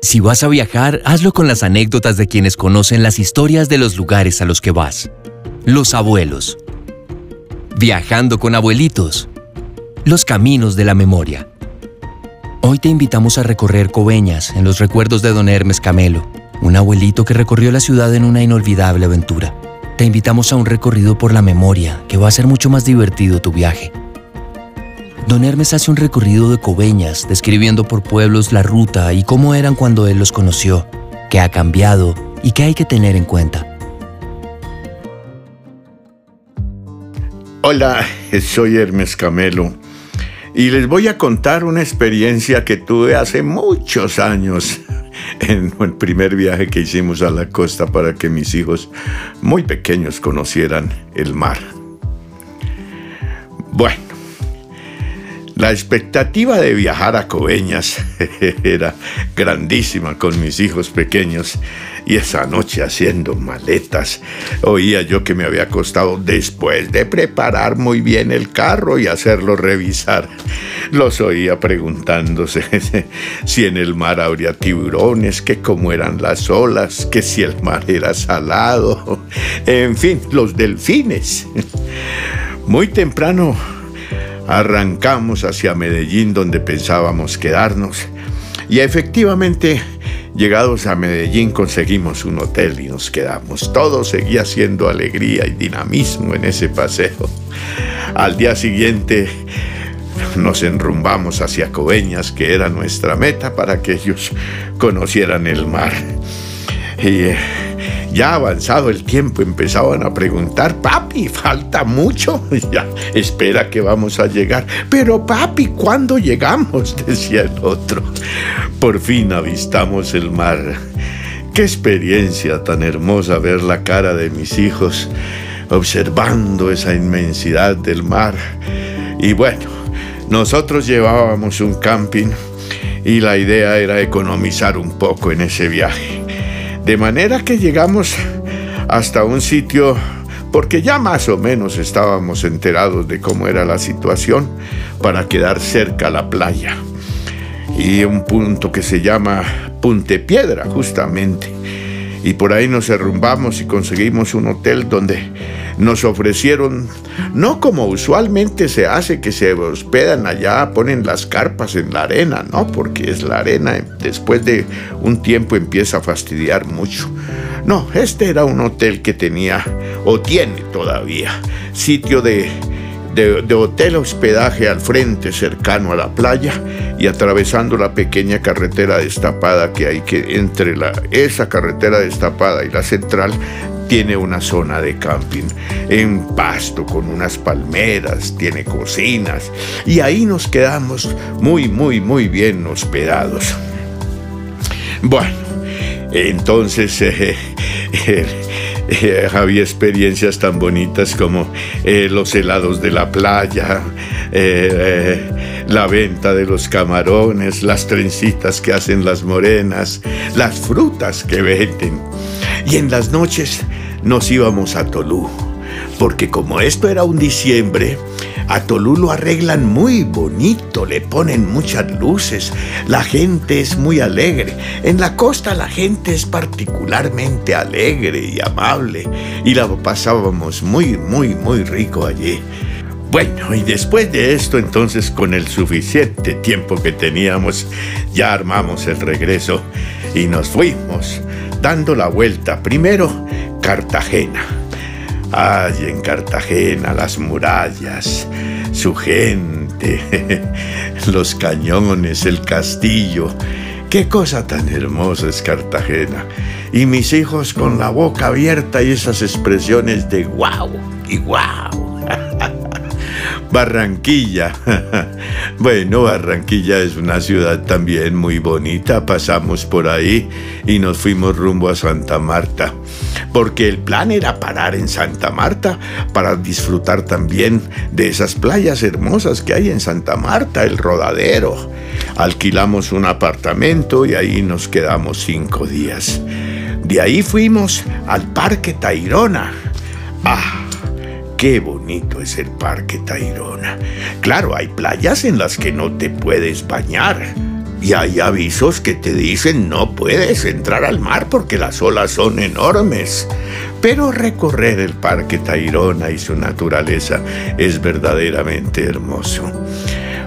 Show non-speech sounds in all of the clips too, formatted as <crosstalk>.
Si vas a viajar, hazlo con las anécdotas de quienes conocen las historias de los lugares a los que vas. Los abuelos. Viajando con abuelitos. Los caminos de la memoria. Hoy te invitamos a recorrer Coveñas en los recuerdos de don Hermes Camelo, un abuelito que recorrió la ciudad en una inolvidable aventura. Te invitamos a un recorrido por la memoria que va a ser mucho más divertido tu viaje. Don Hermes hace un recorrido de Coveñas, describiendo por pueblos la ruta y cómo eran cuando él los conoció, qué ha cambiado y qué hay que tener en cuenta. Hola, soy Hermes Camelo y les voy a contar una experiencia que tuve hace muchos años <laughs> en el primer viaje que hicimos a la costa para que mis hijos muy pequeños conocieran el mar. Bueno, la expectativa de viajar a Coveñas <laughs> era grandísima con mis hijos pequeños y esa noche haciendo maletas oía yo que me había costado después de preparar muy bien el carro y hacerlo revisar. Los oía preguntándose <laughs> si en el mar habría tiburones, que cómo eran las olas, que si el mar era salado, en fin, los delfines. Muy temprano Arrancamos hacia Medellín donde pensábamos quedarnos y efectivamente llegados a Medellín conseguimos un hotel y nos quedamos. Todo seguía siendo alegría y dinamismo en ese paseo. Al día siguiente nos enrumbamos hacia Coveñas, que era nuestra meta para que ellos conocieran el mar. Y eh, ya avanzado el tiempo empezaban a preguntar, papi, falta mucho. <laughs> Ya, espera que vamos a llegar. Pero papi, ¿cuándo llegamos? <laughs> decía el otro. Por fin avistamos el mar. Qué experiencia tan hermosa ver la cara de mis hijos observando esa inmensidad del mar. Y bueno, nosotros llevábamos un camping y la idea era economizar un poco en ese viaje. De manera que llegamos hasta un sitio porque ya más o menos estábamos enterados de cómo era la situación para quedar cerca a la playa. Y un punto que se llama Punte Piedra, justamente. Y por ahí nos derrumbamos y conseguimos un hotel donde nos ofrecieron, no como usualmente se hace, que se hospedan allá, ponen las carpas en la arena, no, porque es la arena, después de un tiempo empieza a fastidiar mucho. No, este era un hotel que tenía, o tiene todavía, sitio de, de, hotel hospedaje al frente, cercano a la playa, y atravesando la pequeña carretera destapada que hay que entre la, esa carretera destapada y la central tiene una zona de camping en pasto con unas palmeras, tiene cocinas y ahí nos quedamos muy, muy, muy bien hospedados. Bueno, entonces <laughs> eh, había experiencias tan bonitas como eh, los helados de la playa, la venta de los camarones, las trencitas que hacen las morenas, las frutas que venden. Y en las noches nos íbamos a Tolú, porque como esto era un diciembre, a Tolú lo arreglan muy bonito, le ponen muchas luces, la gente es muy alegre. En la costa la gente es particularmente alegre y amable y la pasábamos muy, muy, muy rico allí. Bueno, y después de esto, entonces, con el suficiente tiempo que teníamos, ya armamos el regreso y nos fuimos, dando la vuelta. Primero, Cartagena. Ay, en Cartagena, las murallas, su gente, <laughs> los cañones, el castillo. Qué cosa tan hermosa es Cartagena. Y mis hijos con la boca abierta y esas expresiones de guau y guau. <laughs> Barranquilla. <laughs> bueno, Barranquilla es una ciudad también muy bonita. Pasamos por ahí y nos fuimos rumbo a Santa Marta. Porque el plan era parar en Santa Marta para disfrutar también de esas playas hermosas que hay en Santa Marta, el rodadero. Alquilamos un apartamento y ahí nos quedamos cinco días. De ahí fuimos al Parque Tairona. Ah, Qué bonito es el Parque Tayrona. Claro, hay playas en las que no te puedes bañar. y hay avisos que te dicen no puedes entrar al mar porque las olas son enormes. Pero recorrer el Parque Tayrona y su naturaleza es verdaderamente hermoso.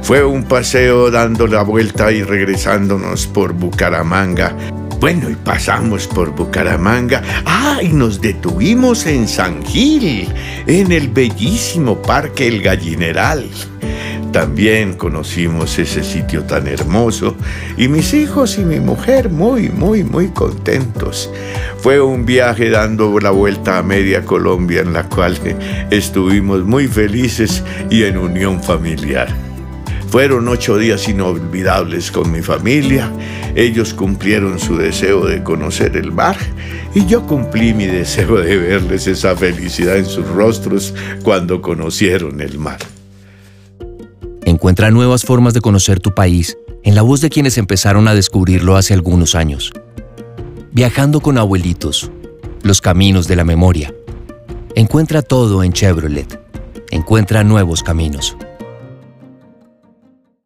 Fue un paseo dando la vuelta y regresándonos por Bucaramanga. Bueno, y pasamos por Bucaramanga. Ah, y nos detuvimos en San Gil, en el bellísimo Parque El Gallineral. También conocimos ese sitio tan hermoso y mis hijos y mi mujer muy, muy, muy contentos. Fue un viaje dando la vuelta a media Colombia en la cual estuvimos muy felices y en unión familiar. Fueron ocho días inolvidables con mi familia. Ellos cumplieron su deseo de conocer el mar y yo cumplí mi deseo de verles esa felicidad en sus rostros cuando conocieron el mar. Encuentra nuevas formas de conocer tu país en la voz de quienes empezaron a descubrirlo hace algunos años. Viajando con abuelitos, los caminos de la memoria. Encuentra todo en Chevrolet. Encuentra nuevos caminos.